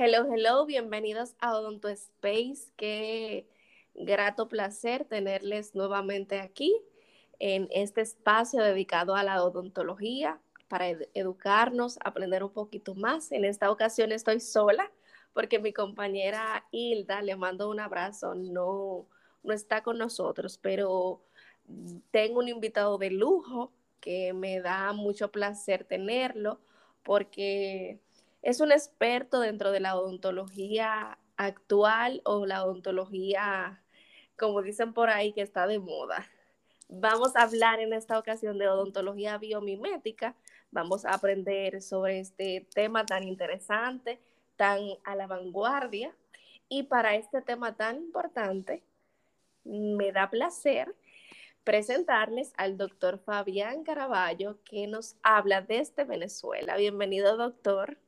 Hello, hello, bienvenidos a Odonto Space. Qué grato placer tenerles nuevamente aquí en este espacio dedicado a la odontología para educarnos, aprender un poquito más. En esta ocasión estoy sola porque mi compañera Hilda, le mando un abrazo, no, no está con nosotros, pero tengo un invitado de lujo que me da mucho placer tenerlo porque es un experto dentro de la odontología actual o la odontología, como dicen por ahí, que está de moda. Vamos a hablar en esta ocasión de odontología biomimética. Vamos a aprender sobre este tema tan interesante, tan a la vanguardia. Y para este tema tan importante, me da placer presentarles al doctor Fabián Caraballo, que nos habla desde Venezuela. Bienvenido, doctor.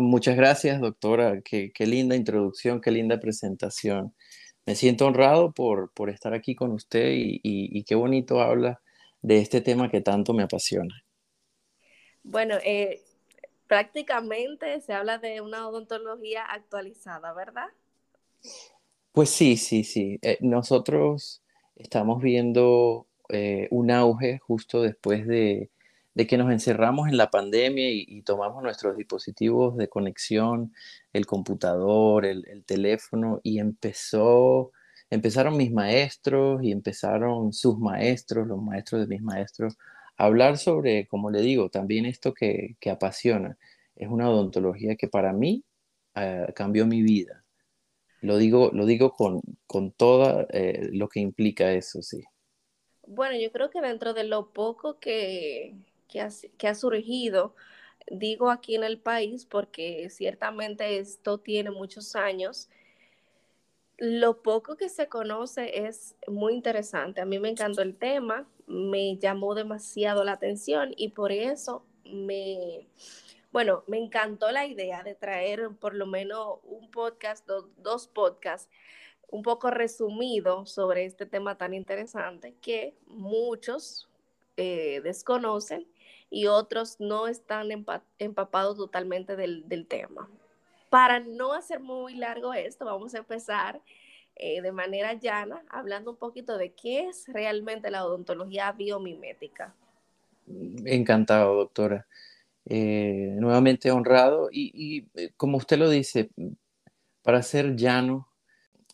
Muchas gracias, doctora. Qué, linda introducción, qué linda presentación. Me siento honrado por, por estar aquí con usted y, qué bonito habla de este tema que tanto me apasiona. Bueno, eh, prácticamente se habla de una odontología actualizada, ¿verdad? Pues sí, sí, sí. Eh, nosotros estamos viendo eh, un auge justo después de, de que nos encerramos en la pandemia y, tomamos nuestros dispositivos de conexión, el computador, el, teléfono, y empezó, empezaron mis maestros y empezaron sus maestros, los maestros de mis maestros, a hablar sobre, como le digo, también esto que, apasiona. Es una odontología que para mí eh, cambió mi vida. Lo digo, lo digo con, con todo eh, lo que implica eso, sí. Bueno, yo creo que dentro de lo poco que, que ha, surgido, digo aquí en el país, porque ciertamente esto tiene muchos años. Lo poco que se conoce es muy interesante. A mí me encantó el tema, me llamó demasiado la atención y por eso me, bueno, me encantó la idea de traer por lo menos un podcast, dos podcasts, un poco resumido sobre este tema tan interesante que muchos eh, desconocen y otros no están empapados totalmente del, tema. Para no hacer muy largo esto, vamos a empezar eh, de manera llana hablando un poquito de qué es realmente la odontología biomimética. Encantado, doctora. Eh, nuevamente honrado y, y, eh, como usted lo dice, para ser llano,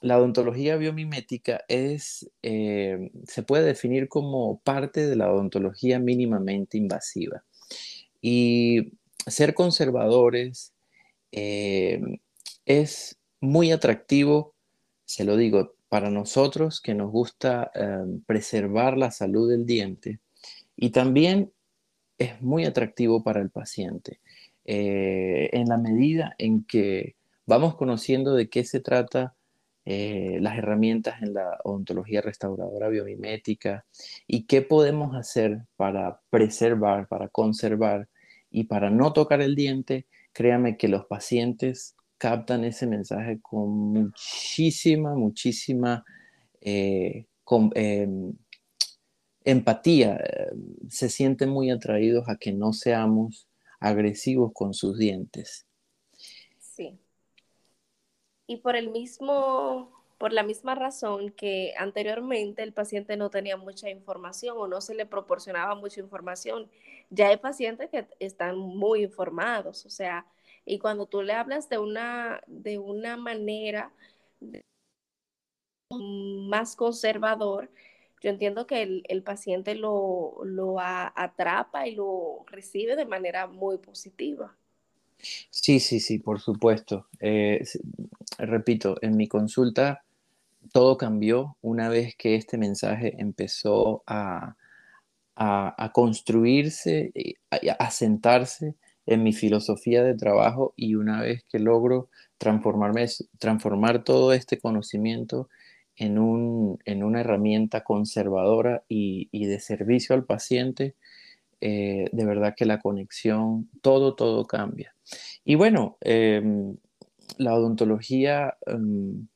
la odontología biomimética es, eh, se puede definir como parte de la odontología mínimamente invasiva. Y ser conservadores eh, es muy atractivo, se lo digo, para nosotros que nos gusta eh, preservar la salud del diente y también es muy atractivo para el paciente. en la medida en que vamos conociendo de qué se trata eh, las herramientas en la odontología restauradora biomimética y qué podemos hacer para preservar, para conservar y para no tocar el diente, créame que los pacientes captan ese mensaje con muchísima, muchísima eh, em, empatía. se sienten muy atraídos a que no seamos agresivos con sus dientes. Y por el mismo, por la misma razón que anteriormente el paciente no tenía mucha información o no se le proporcionaba mucha información, ya hay pacientes que están muy informados, o sea, y cuando tú le hablas de una, de una manera más conservador, yo entiendo que el, paciente lo, lo atrapa y lo recibe de manera muy positiva. Sí, sí, sí, por supuesto. Eh, repito, en mi consulta todo cambió una vez que este mensaje empezó a, construirse, a, sentarse en mi filosofía de trabajo y una vez que logro transformarme, transformar todo este conocimiento en, una herramienta conservadora y, y de servicio al paciente, eh, de verdad que la conexión, todo, todo cambia. Y bueno, em, la odontología em,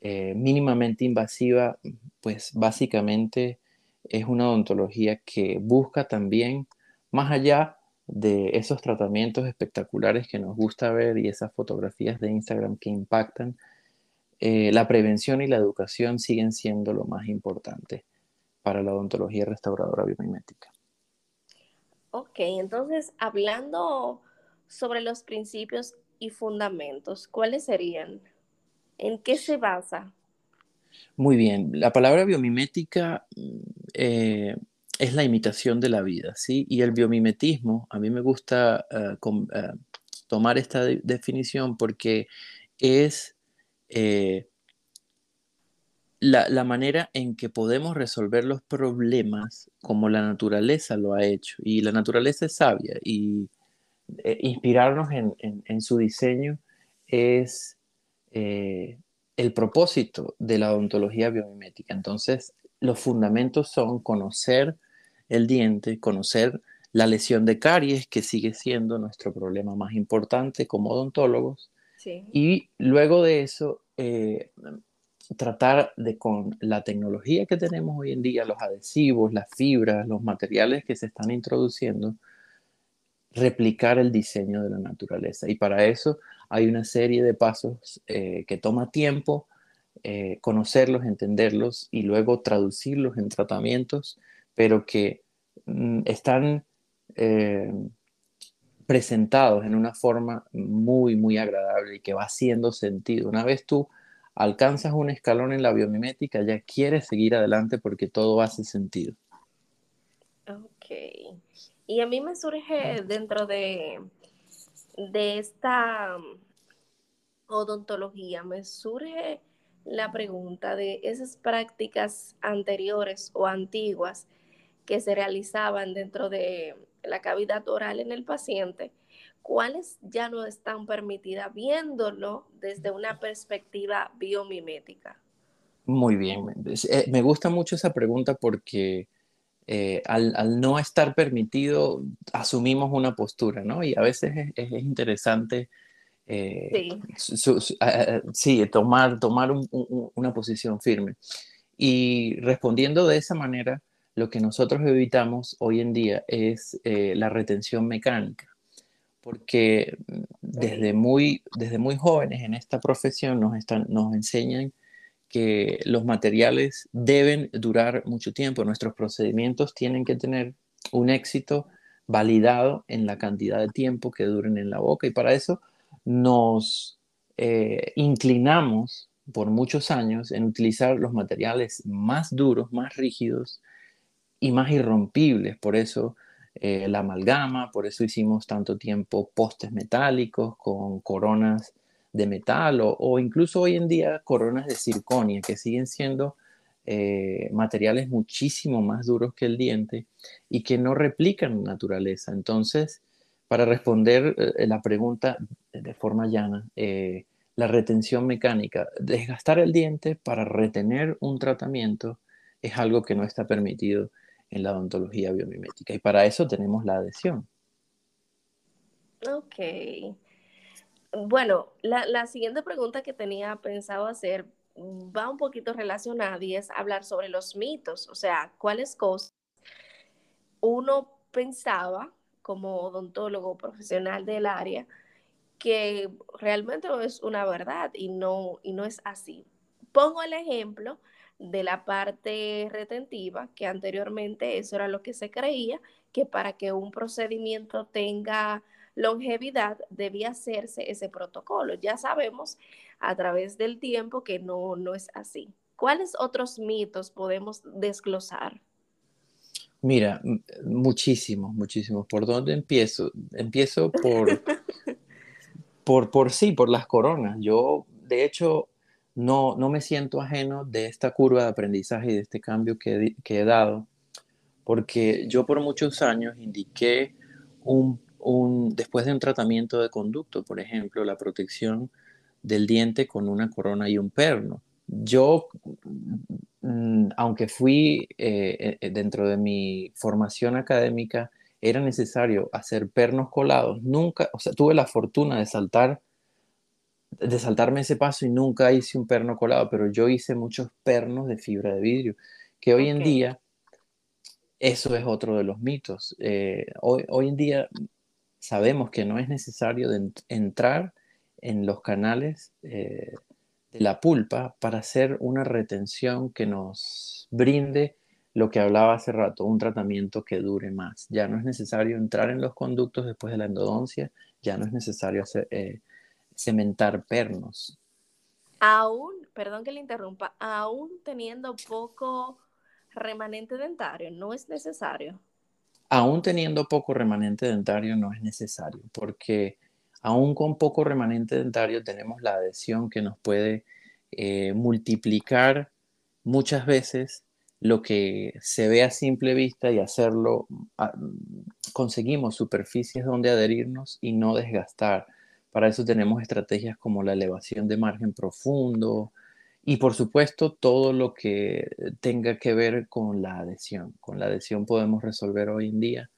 eh, mínimamente invasiva, pues básicamente es una odontología que busca también, más allá de esos tratamientos espectaculares que nos gusta ver y esas fotografías de Instagram que impactan, eh, la prevención y la educación siguen siendo lo más importante para la odontología restauradora biomimética. Ok, entonces hablando sobre los principios y fundamentos, ¿cuáles serían? ¿En qué se basa? Muy bien, la palabra biomimética mm, eh, es la imitación de la vida, ¿sí? Y el biomimetismo, a mí me gusta eh, eh, tomar esta definición porque es la, la, manera en que podemos resolver los problemas como la naturaleza lo ha hecho. Y la naturaleza es sabia y inspirarnos en, su diseño es el propósito de la odontología biomimética. Entonces, los fundamentos son conocer el diente, conocer la lesión de caries, que sigue siendo nuestro problema más importante como odontólogos, y luego de eso, eh, tratar de con la tecnología que tenemos hoy en día, los adhesivos, las fibras, los materiales que se están introduciendo, replicar el diseño de la naturaleza. Y para eso hay una serie de pasos eh, que toma tiempo eh, conocerlos, entenderlos y luego traducirlos en tratamientos, pero que mm, están eh, presentados en una forma muy, muy agradable y que va haciendo sentido. Una vez tú alcanzas un escalón en la biomimética, ya quieres seguir adelante porque todo hace sentido. Ok. Y a mí me surge dentro de, de esta odontología, me surge la pregunta de esas prácticas anteriores o antiguas que se realizaban dentro de la cavidad oral en el paciente, cuáles ya no están permitidas viéndolo desde una perspectiva biomimética. Muy bien, eh, me gusta mucho esa pregunta porque eh, al, no estar permitido asumimos una postura, ¿no? Y a veces es interesante eh, sí. tomar, tomar una posición firme. Y respondiendo de esa manera, lo que nosotros evitamos hoy en día es eh, la retención mecánica, porque desde muy, desde muy jóvenes en esta profesión nos, están, nos enseñan que los materiales deben durar mucho tiempo, nuestros procedimientos tienen que tener un éxito validado en la cantidad de tiempo que duren en la boca y para eso nos eh, inclinamos por muchos años en utilizar los materiales más duros, más rígidos y más irrompibles. Por eso eh, la amalgama, por eso hicimos tanto tiempo postes metálicos con coronas de metal o, incluso hoy en día coronas de circonia que siguen siendo eh, materiales muchísimo más duros que el diente y que no replican naturaleza. Entonces, para responder eh, la pregunta de forma llana, eh, la retención mecánica, desgastar el diente para retener un tratamiento es algo que no está permitido en la odontología biomimética y para eso tenemos la adhesión. Ok. Bueno, la, la siguiente pregunta que tenía pensado hacer va un poquito relacionada y es hablar sobre los mitos, o sea, cuáles cosas uno pensaba como odontólogo profesional del área que realmente es una verdad y no, y no es así. Pongo el ejemplo de la parte retentiva, que anteriormente eso era lo que se creía, que para que un procedimiento tenga longevidad debía hacerse ese protocolo. Ya sabemos a través del tiempo que no, no es así. ¿Cuáles otros mitos podemos desglosar? Mira, muchísimos, muchísimos. ¿Por dónde empiezo? Empiezo por, por, por sí, por las coronas. Yo, de hecho, no, no me siento ajeno de esta curva de aprendizaje y de este cambio que, que he dado, porque yo por muchos años indiqué un, un, después de un tratamiento de conducto, por ejemplo, la protección del diente con una corona y un perno. Yo Mm, aunque fui eh, eh, dentro de mi formación académica, era necesario hacer pernos colados. Nunca, o sea, tuve la fortuna de saltar, de saltarme ese paso y nunca hice un perno colado, pero yo hice muchos pernos de fibra de vidrio, que hoy en día, eso es otro de los mitos. Eh, hoy, hoy en día sabemos que no es necesario entrar en los canales eh, de la pulpa para hacer una retención que nos brinde lo que hablaba hace rato, un tratamiento que dure más. Ya no es necesario entrar en los conductos después de la endodoncia, ya no es necesario eh, cementar pernos. Aún, perdón que le interrumpa, aún teniendo poco remanente dentario, no es necesario. Aún teniendo poco remanente dentario no es necesario, porque aún con poco remanente dentario tenemos la adhesión que nos puede eh, multiplicar muchas veces lo que se ve a simple vista y hacerlo, ah, conseguimos superficies donde adherirnos y no desgastar. Para eso tenemos estrategias como la elevación de margen profundo y por supuesto todo lo que tenga que ver con la adhesión. Con la adhesión podemos resolver hoy en día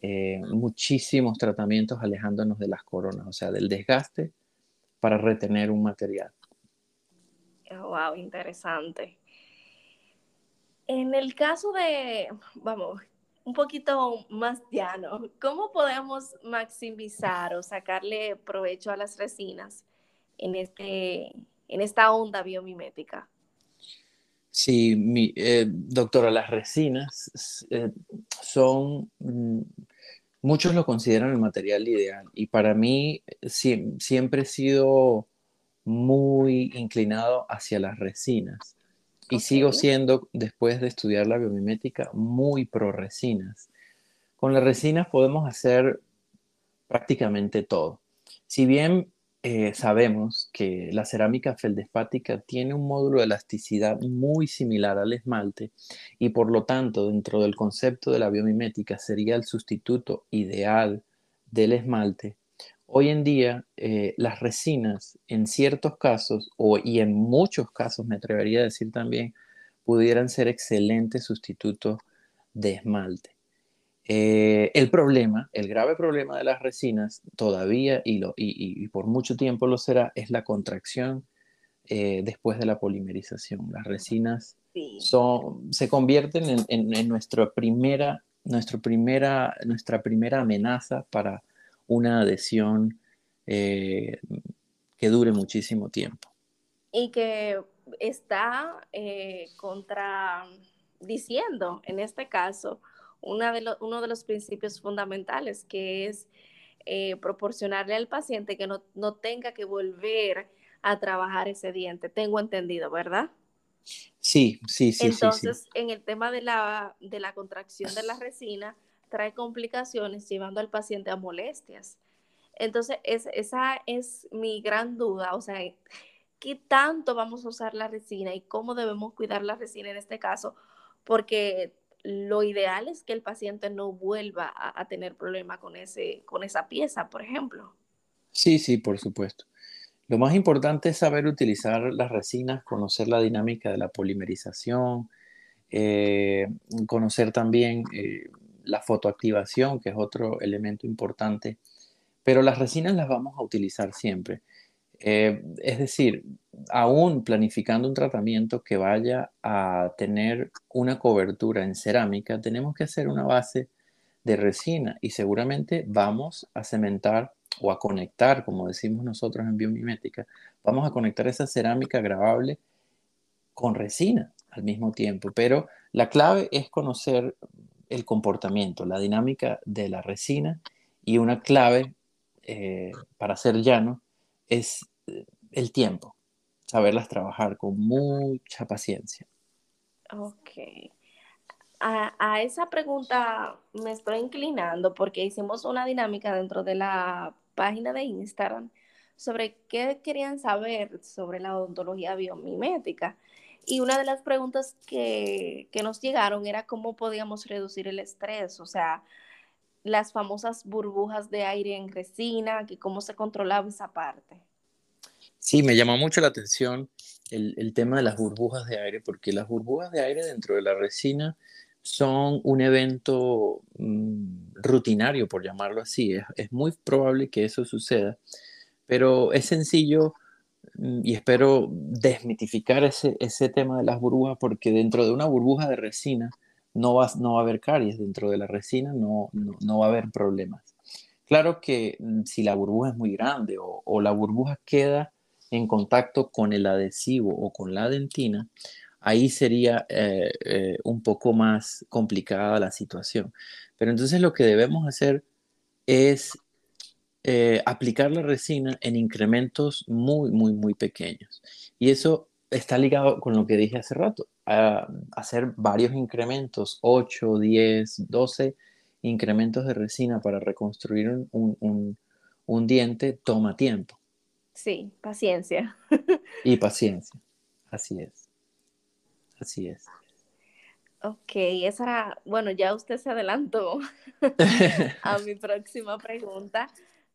eh, muchísimos tratamientos alejándonos de las coronas, o sea, del desgaste para retener un material. Wow, interesante. En el caso de, vamos, un poquito más llano, ¿cómo podemos maximizar o sacarle provecho a las resinas en, este, en esta onda biomimética? Sí, mi, eh, doctora, las resinas eh, son, mm, muchos lo consideran el material ideal y para mí siempre he sido muy inclinado hacia las resinas y sigo siendo, después de estudiar la biomimética, muy pro resinas. Con las resinas podemos hacer prácticamente todo. Si bien eh, sabemos que la cerámica feldespática tiene un módulo de elasticidad muy similar al esmalte y por lo tanto dentro del concepto de la biomimética sería el sustituto ideal del esmalte, Hoy en día, eh, las resinas, en ciertos casos, o, y en muchos casos, me atrevería a decir también, pudieran ser excelentes sustitutos de esmalte. Eh, el problema, el grave problema de las resinas, todavía y, lo, y, por mucho tiempo lo será, es la contracción eh, después de la polimerización. Las resinas son, se convierten en, en, nuestra, primera, nuestra, primera, nuestra primera amenaza para una adhesión eh, que dure muchísimo tiempo. Y que está contradiciendo, en este caso, una de uno de los principios fundamentales, que es eh, proporcionarle al paciente que no, tenga que volver a trabajar ese diente. Tengo entendido, ¿verdad? Sí, sí, sí. Entonces, en el tema de la, de la contracción de la resina, trae complicaciones llevando al paciente a molestias. Entonces, esa es mi gran duda, o sea, ¿qué tanto vamos a usar la resina y cómo debemos cuidar la resina en este caso? Porque lo ideal es que el paciente no vuelva a, tener problema con, ese, con esa pieza, por ejemplo. Sí, sí, por supuesto. Lo más importante es saber utilizar las resinas, conocer la dinámica de la polimerización, eh, conocer también eh, la fotoactivación, que es otro elemento importante, pero las resinas las vamos a utilizar siempre. Eh, es decir, aún planificando un tratamiento que vaya a tener una cobertura en cerámica, tenemos que hacer una base de resina y seguramente vamos a cementar o a conectar, como decimos nosotros en biomimética, vamos a conectar esa cerámica grabable con resina al mismo tiempo. Pero la clave es conocer el comportamiento, la dinámica de la resina y una clave eh, para ser llano es el tiempo, saberlas trabajar con mucha paciencia. Ok. A, a, esa pregunta me estoy inclinando porque hicimos una dinámica dentro de la página de Instagram sobre qué querían saber sobre la odontología biomimética. Y una de las preguntas que, nos llegaron era cómo podíamos reducir el estrés, o sea, las famosas burbujas de aire en resina, que cómo se controlaba esa parte. Sí, me llamó mucho la atención el, tema de las burbujas de aire, porque las burbujas de aire dentro de la resina son un evento mm, rutinario, por llamarlo así. Es, muy probable que eso suceda, pero es sencillo Mm, y espero desmitificar ese, ese tema de las burbujas, porque dentro de una burbuja de resina no va, no va a haber caries, dentro de la resina no, no, va a haber problemas. Claro que mm, si la burbuja es muy grande o, la burbuja queda en contacto con el adhesivo o con la dentina, ahí sería eh, eh, un poco más complicada la situación. Pero entonces lo que debemos hacer es eh, aplicar la resina en incrementos muy, muy, muy pequeños. Y eso está ligado con lo que dije hace rato, hacer varios incrementos, 8, 10, 12 incrementos de resina para reconstruir un, diente toma tiempo. Sí, paciencia. y paciencia, así es. Así es. Ok, esa era, bueno, ya usted se adelantó a mi próxima pregunta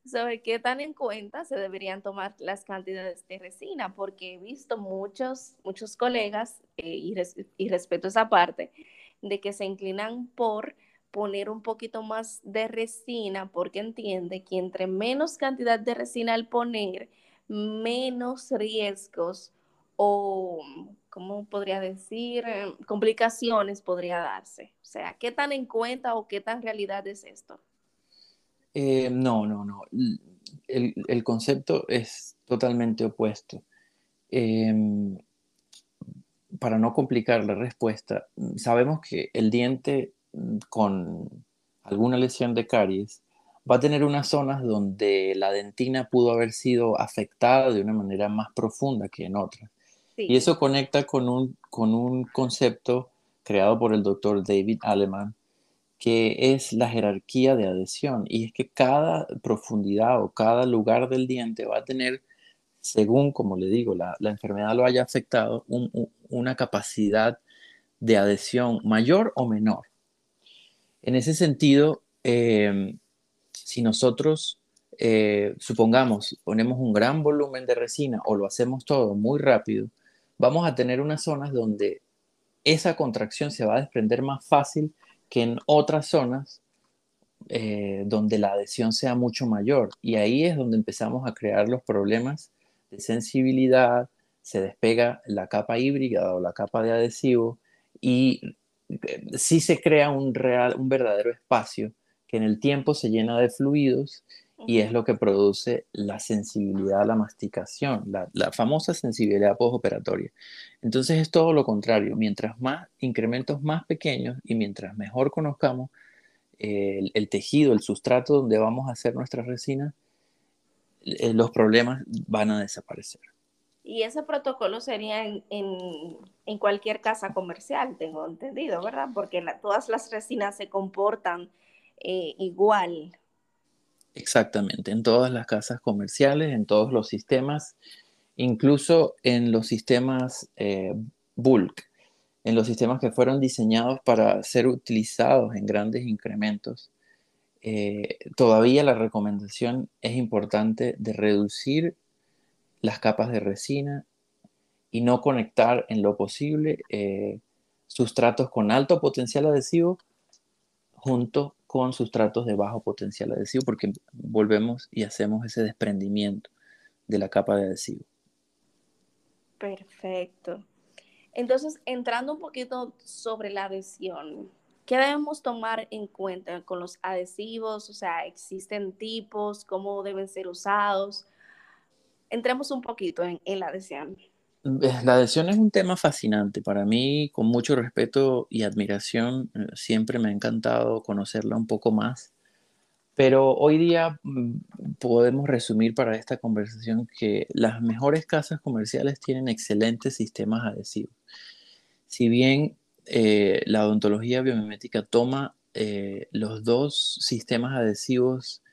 sobre qué tan en cuenta se deberían tomar las cantidades de resina, porque he visto muchos, muchos colegas, eh, y, y respeto esa parte, de que se inclinan por poner un poquito más de resina porque entiende que entre menos cantidad de resina al poner, menos riesgos o, ¿cómo podría decir? Eh, complicaciones podría darse. O sea, ¿qué tan en cuenta o qué tan realidad es esto? Eh, no, no, no. El, concepto es totalmente opuesto. Em, para no complicar la respuesta, sabemos que el diente con alguna lesión de caries, va a tener unas zonas donde la dentina pudo haber sido afectada de una manera más profunda que en otras. Y eso conecta con un, con un concepto creado por el doctor David Aleman, que es la jerarquía de adhesión. Y es que cada profundidad o cada lugar del diente va a tener, según, como le digo, la, enfermedad lo haya afectado, una capacidad de adhesión mayor o menor. En ese sentido, em, si nosotros, eh, supongamos, ponemos un gran volumen de resina o lo hacemos todo muy rápido, vamos a tener unas zonas donde esa contracción se va a desprender más fácil que en otras zonas eh, donde la adhesión sea mucho mayor. Y ahí es donde empezamos a crear los problemas de sensibilidad, se despega la capa híbrida o la capa de adhesivo y sí se crea un, real, un verdadero espacio que en el tiempo se llena de fluidos y es lo que produce la sensibilidad a la masticación, la, famosa sensibilidad postoperatoria. Entonces es todo lo contrario, mientras más incrementos más pequeños y mientras mejor conozcamos el, el, tejido, el sustrato donde vamos a hacer nuestra resina, eh, los problemas van a desaparecer. Y ese protocolo sería en, en, cualquier casa comercial, tengo entendido, ¿verdad? Porque todas las resinas se comportan eh, igual. Exactamente, en todas las casas comerciales, en todos los sistemas, incluso en los sistemas eh, bulk, en los sistemas que fueron diseñados para ser utilizados en grandes incrementos. Eh, todavía la recomendación es importante de reducir las capas de resina y no conectar en lo posible sustratos con alto potencial adhesivo junto con sustratos de bajo potencial adhesivo porque volvemos y hacemos ese desprendimiento de la capa de adhesivo. Perfecto. Entonces, entrando un poquito sobre la adhesión, ¿qué debemos tomar en cuenta con los adhesivos? O sea, ¿existen tipos? ¿Cómo deben ser usados? entremos un poquito en, la adhesión. Eh, la adhesión es un tema fascinante. Para mí, con mucho respeto y admiración, eh, siempre me ha encantado conocerla un poco más. Pero hoy día mm, podemos resumir para esta conversación que las mejores casas comerciales tienen excelentes sistemas adhesivos. Si bien eh, la odontología biomimética toma los dos sistemas adhesivos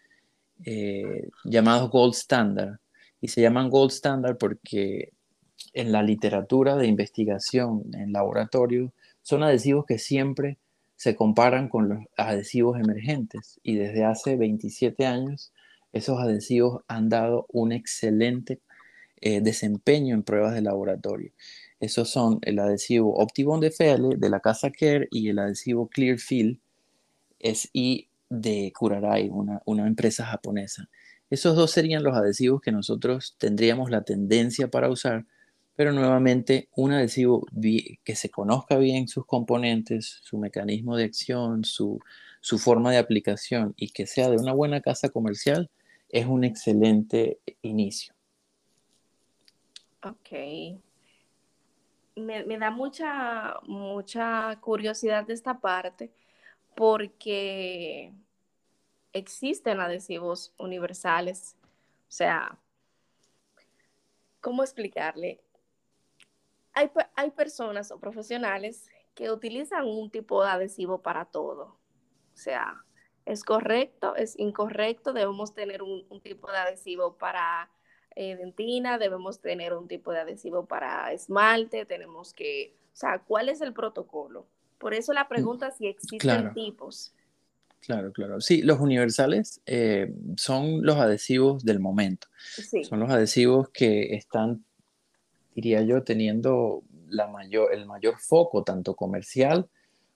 llamados gold standard, y se llaman gold standard porque en la literatura de investigación en laboratorio son adhesivos que siempre se comparan con los adhesivos emergentes y desde hace 27 años esos adhesivos han dado un excelente eh, desempeño en pruebas de laboratorio. Esos son el adhesivo Optibond de FL de la casa Care y el adhesivo Clearfield SI de Kurarai, una, una empresa japonesa. Esos dos serían los adhesivos que nosotros tendríamos la tendencia para usar, pero nuevamente un adhesivo que se conozca bien sus componentes, su mecanismo de acción, su, su forma de aplicación y que sea de una buena casa comercial, es un excelente inicio. Ok. Me, me, da mucha, mucha curiosidad de esta parte porque existen adhesivos universales. O sea, ¿cómo explicarle? Hay, hay, personas o profesionales que utilizan un tipo de adhesivo para todo. O sea, es correcto, es incorrecto, debemos tener un, un tipo de adhesivo para eh, dentina, debemos tener un tipo de adhesivo para esmalte, tenemos que, o sea, ¿cuál es el protocolo? Por eso la mm, pregunta si existen tipos. Claro, claro. Sí, los universales eh, son los adhesivos del momento. Son los adhesivos que están, diría yo, teniendo el mayor foco, tanto comercial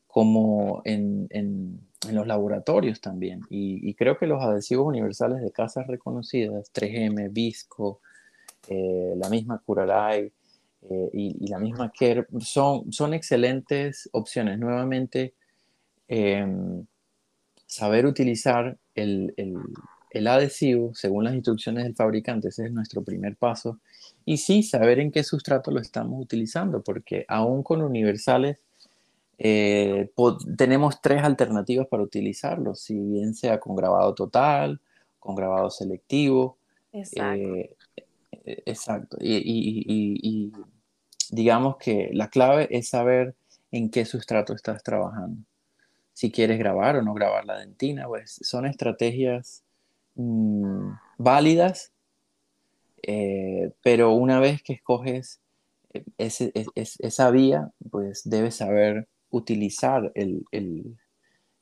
como en, los laboratorios también. Y, creo que los adhesivos universales de casas reconocidas, 3M, Visco, eh, la misma Curaray eh, y, la misma Kerr, son, son excelentes opciones. Nuevamente, em, saber utilizar el, adhesivo según las instrucciones del fabricante, ese es nuestro primer paso. Y sí, saber en qué sustrato lo estamos utilizando, porque aún con universales eh, tenemos tres alternativas para utilizarlo, si bien sea con grabado total, con grabado selectivo. Exacto. Eh, e, exacto. Y, y, y, digamos que la clave es saber en qué sustrato estás trabajando si quieres grabar o no grabar la dentina, pues son estrategias mm, válidas, eh, pero una vez que escoges eh, esa vía, pues debes saber utilizar el,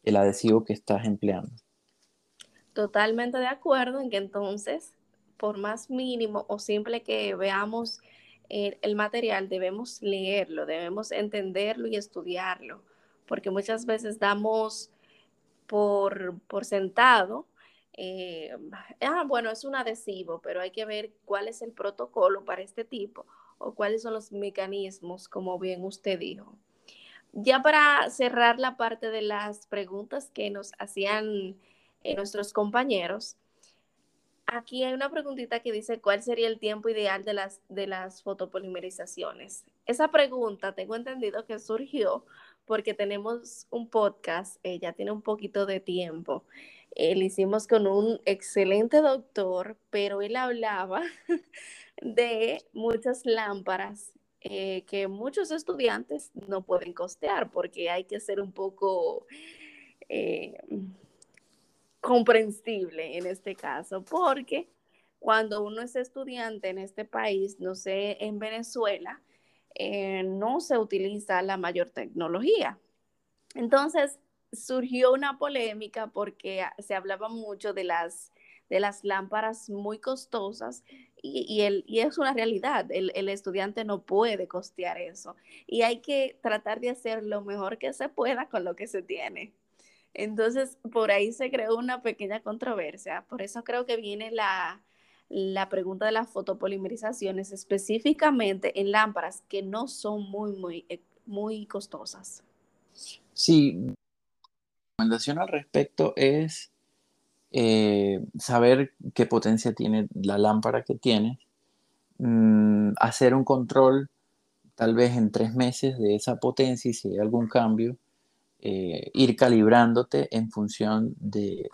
adhesivo que estás empleando. Totalmente de acuerdo en que entonces, por más mínimo o simple que veamos el material, debemos leerlo, debemos entenderlo y estudiarlo porque muchas veces damos por, sentado, eh, ah, bueno, es un adhesivo, pero hay que ver cuál es el protocolo para este tipo o cuáles son los mecanismos, como bien usted dijo. Ya para cerrar la parte de las preguntas que nos hacían eh, nuestros compañeros, aquí hay una preguntita que dice, ¿cuál sería el tiempo ideal de las, de las fotopolimerizaciones? Esa pregunta tengo entendido que surgió porque tenemos un podcast, eh, ya tiene un poquito de tiempo. Eh, lo hicimos con un excelente doctor, pero él hablaba de muchas lámparas eh, que muchos estudiantes no pueden costear porque hay que ser un poco comprensible en este caso, porque cuando uno es estudiante en este país, no sé, en Venezuela, eh, no se utiliza la mayor tecnología. Entonces surgió una polémica porque se hablaba mucho de las, de las lámparas muy costosas y, el, y es una realidad, el, el, estudiante no puede costear eso y hay que tratar de hacer lo mejor que se pueda con lo que se tiene. Entonces, por ahí se creó una pequeña controversia, por eso creo que viene la, la pregunta de las fotopolimerizaciones específicamente en lámparas que no son muy, muy, eh, muy costosas. Sí, recomendación al respecto es eh, saber qué potencia tiene la lámpara que tienes, mm, hacer un control tal vez en tres meses de esa potencia y si hay algún cambio, eh, ir calibrándote en función de,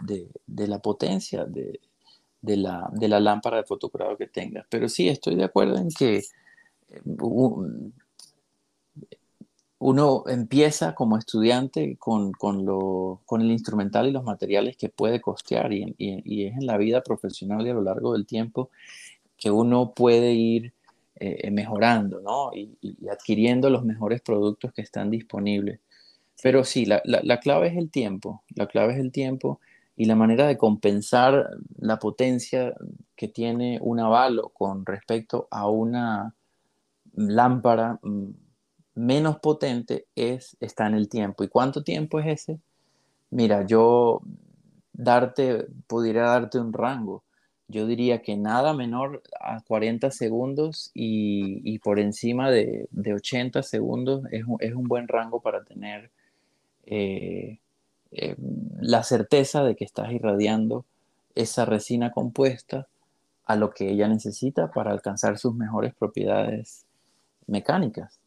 la potencia, de, de la, de la lámpara de fotocurado que tengas. Pero sí, estoy de acuerdo en que eh, uno empieza como estudiante con, con, con, el instrumental y los materiales que puede costear y, y, es en la vida profesional y a lo largo del tiempo que uno puede ir eh, mejorando ¿no? y, adquiriendo los mejores productos que están disponibles. Pero sí, la, la, la clave es el tiempo, la clave es el tiempo y la manera de compensar la potencia que tiene un avalo con respecto a una lámpara mm, menos potente es está en el tiempo. ¿Y cuánto tiempo es ese? Mira, yo darte pudiera darte un rango. Yo diría que nada menor a 40 segundos y, por encima de, 80 segundos es un, buen rango para tener eh, eh, la certeza de que estás irradiando esa resina compuesta a lo que ella necesita para alcanzar sus mejores propiedades mecánicas.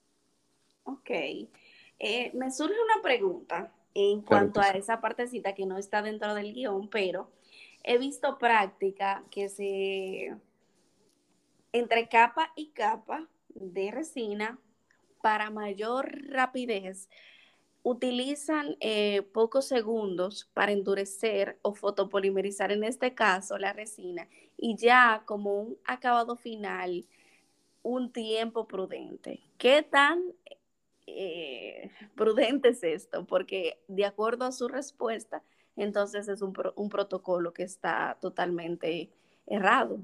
Ok. Eh, me surge una pregunta en cuanto a esa partecita que no está dentro del guion, pero he visto práctica que se entre capa y capa de resina para mayor rapidez utilizan eh, pocos segundos para endurecer o fotopolimerizar en este caso la resina y ya como un acabado final un tiempo prudente. ¿Qué tan eh, prudente es esto? Porque de acuerdo a su respuesta, entonces es un, un protocolo que está totalmente errado.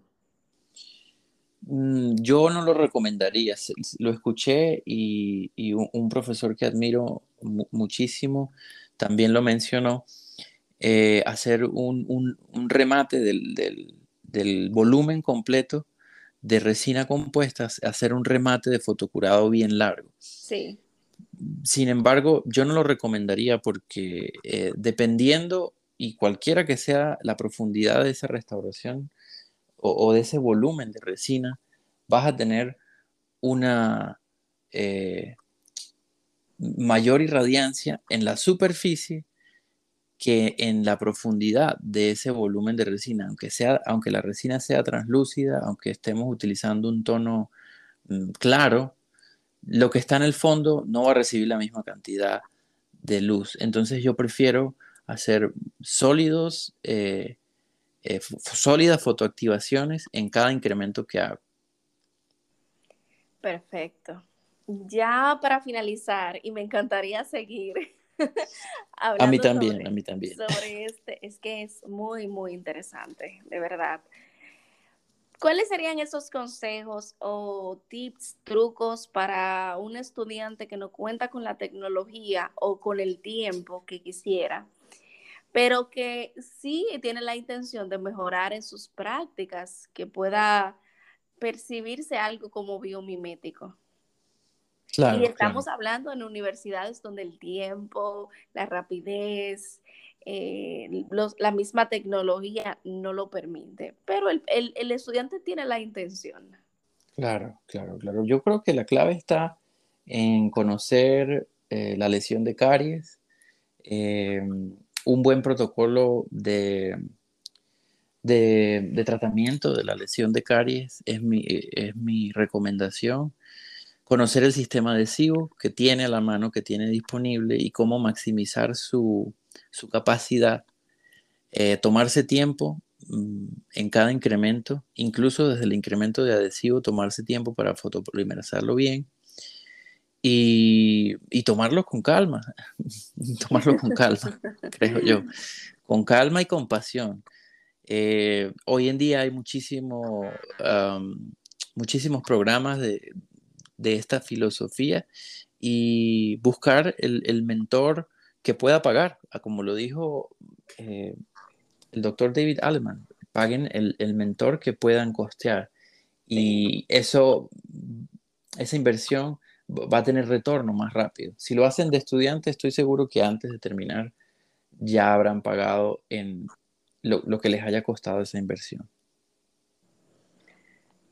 Mm, yo no lo recomendaría. Lo escuché y, un, profesor que admiro muchísimo también lo mencionó. Eh, hacer un, remate del, volumen completo de resina compuesta, hacer un remate de fotocurado bien largo. Sí. Sin embargo, yo no lo recomendaría porque eh, dependiendo y cualquiera que sea la profundidad de esa restauración, o, de ese volumen de resina, vas a tener una eh, mayor irradiancia en la superficie que en la profundidad de ese volumen de resina, aunque, sea, aunque la resina sea translúcida, aunque estemos utilizando un tono mm, claro, lo que está en el fondo no va a recibir la misma cantidad de luz. Entonces yo prefiero hacer sólidos eh, eh, sólidas fotoactivaciones en cada incremento que hago. Perfecto. Ya para finalizar, y me encantaría seguir hablando a mí también, a mí también. Sobre este, es que es muy, muy interesante, de verdad. ¿Cuáles serían esos consejos o tips, trucos para un estudiante que no cuenta con la tecnología o con el tiempo que quisiera pero que sí tiene la intención de mejorar en sus prácticas, que pueda percibirse algo como biomimético. y estamos hablando en universidades donde el tiempo, la rapidez, eh, la misma tecnología no lo permite, pero el, estudiante tiene la intención. Claro, claro, claro. Yo creo que la clave está en conocer eh, la lesión de caries, eh, un buen protocolo de, de, tratamiento de la lesión de caries es mi, es mi recomendación. Conocer el sistema adhesivo que tiene a la mano, que tiene disponible y cómo maximizar su, capacidad. Eh, tomarse tiempo mm, en cada incremento, incluso desde el incremento de adhesivo, tomarse tiempo para fotopolimerizarlo bien y, tomarlo con calma, tomarlo con calma, creo yo, con calma y compasión. Eh, hoy en día hay muchísimo, muchísimos programas de, esta filosofía y buscar el, mentor que pueda pagar, como lo dijo eh, el doctor David Aleman, paguen el, el mentor que puedan costear. Y eso, esa inversión va a tener retorno más rápido. Si lo hacen de estudiante, estoy seguro que antes de terminar ya habrán pagado en lo, que les haya costado esa inversión.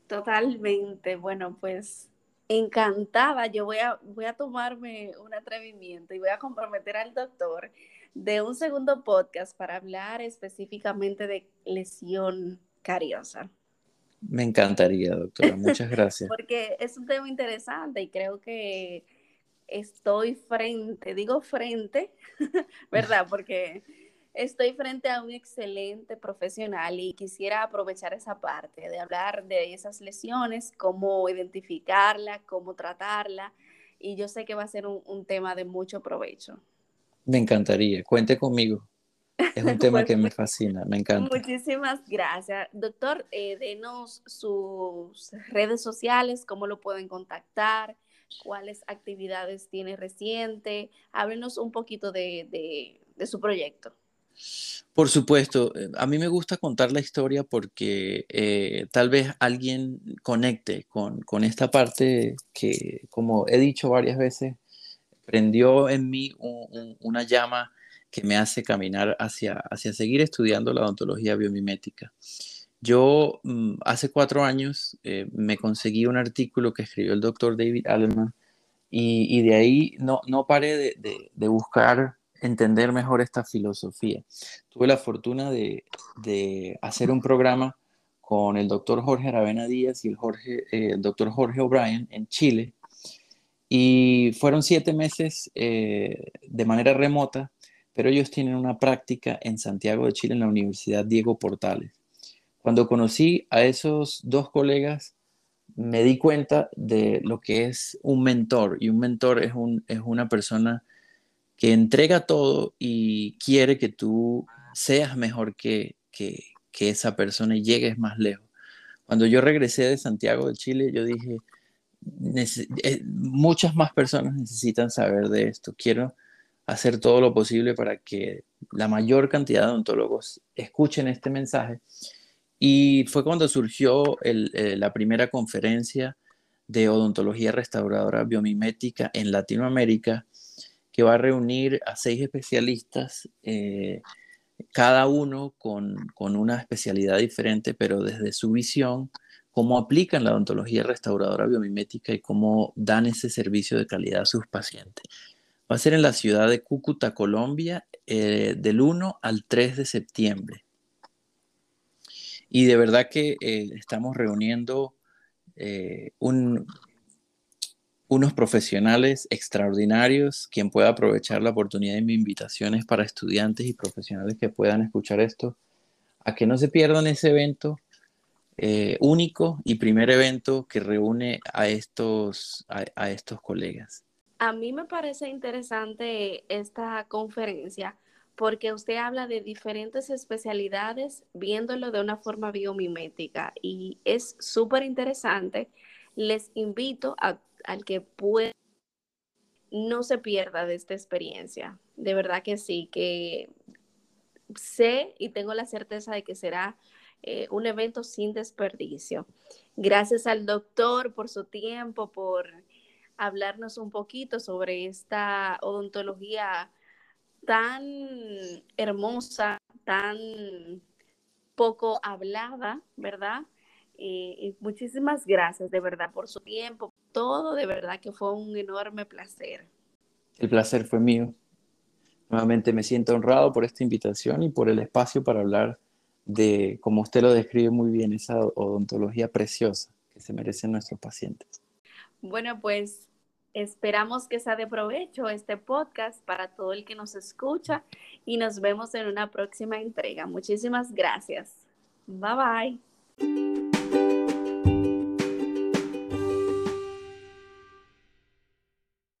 Totalmente. Bueno, pues encantada. Yo voy a, voy a tomarme un atrevimiento y voy a comprometer al doctor de un segundo podcast para hablar específicamente de lesión cariosa. Me encantaría, doctora. Muchas gracias. Porque es un tema interesante y creo que estoy frente, digo frente, ¿verdad? Porque estoy frente a un excelente profesional y quisiera aprovechar esa parte de hablar de esas lesiones, cómo identificarla, cómo tratarla. Y yo sé que va a ser un, un tema de mucho provecho. Me encantaría. Cuente conmigo. Es un tema que me fascina, me encanta. Muchísimas gracias. Doctor, eh, denos sus redes sociales, cómo lo pueden contactar, cuáles actividades tiene reciente. Háblenos un poquito de, su proyecto. Por supuesto, eh, a mí me gusta contar la historia porque eh, tal vez alguien conecte con, con, esta parte que, como he dicho varias veces, prendió en mí una llama que me hace caminar hacia, hacia seguir estudiando la odontología biomimética. Yo mm, hace cuatro años eh, me conseguí un artículo que escribió el doctor David Alleman y, de ahí no, no paré de, de, buscar entender mejor esta filosofía. Tuve la fortuna de, de hacer un programa con el doctor Jorge Aravena Díaz y el, eh, doctor Jorge O'Brien en Chile. Y fueron siete meses eh, de manera remota, pero ellos tienen una práctica en Santiago de Chile en la Universidad Diego Portales. Cuando conocí a esos dos colegas, me di cuenta de lo que es un mentor. Y un mentor es, un, es una persona que entrega todo y quiere que tú seas mejor que, que, que esa persona y llegues más lejos. Cuando yo regresé de Santiago de Chile, yo dije, eh, muchas más personas necesitan saber de esto. Quiero hacer todo lo posible para que la mayor cantidad de odontólogos escuchen este mensaje y fue cuando surgió eh, la primera conferencia de odontología restauradora biomimética en Latinoamérica, que va a reunir a seis especialistas, eh, cada uno con, con, una especialidad diferente, pero desde su visión, cómo aplican la odontología restauradora biomimética y cómo dan ese servicio de calidad a sus pacientes. Va a ser en la ciudad de Cúcuta, Colombia, eh, del 1 al 3 de septiembre. Y de verdad que eh, estamos reuniendo eh, unos profesionales extraordinarios. Quien pueda aprovechar la oportunidad de mi invitación es para estudiantes y profesionales que puedan escuchar esto, a que no se pierdan ese evento eh, único y primer evento que reúne a estos, a estos colegas. A mí me parece interesante esta conferencia porque usted habla de diferentes especialidades viéndolo de una forma biomimética y es súper interesante. Les invito a, al que pueda no se pierda de esta experiencia. De verdad que sí, que sé y tengo la certeza de que será eh, un evento sin desperdicio. Gracias al doctor por su tiempo, por hablarnos un poquito sobre esta odontología tan hermosa, tan poco hablada, ¿verdad? Y, muchísimas gracias de verdad por su tiempo, todo, de verdad que fue un enorme placer. El placer fue mío. Nuevamente me siento honrado por esta invitación y por el espacio para hablar de, como usted lo describe muy bien, esa odontología preciosa que se merecen nuestros pacientes. Bueno, pues Esperamos que sea de provecho este podcast para todo el que nos escucha y nos vemos en una próxima entrega. Muchísimas gracias. Bye bye.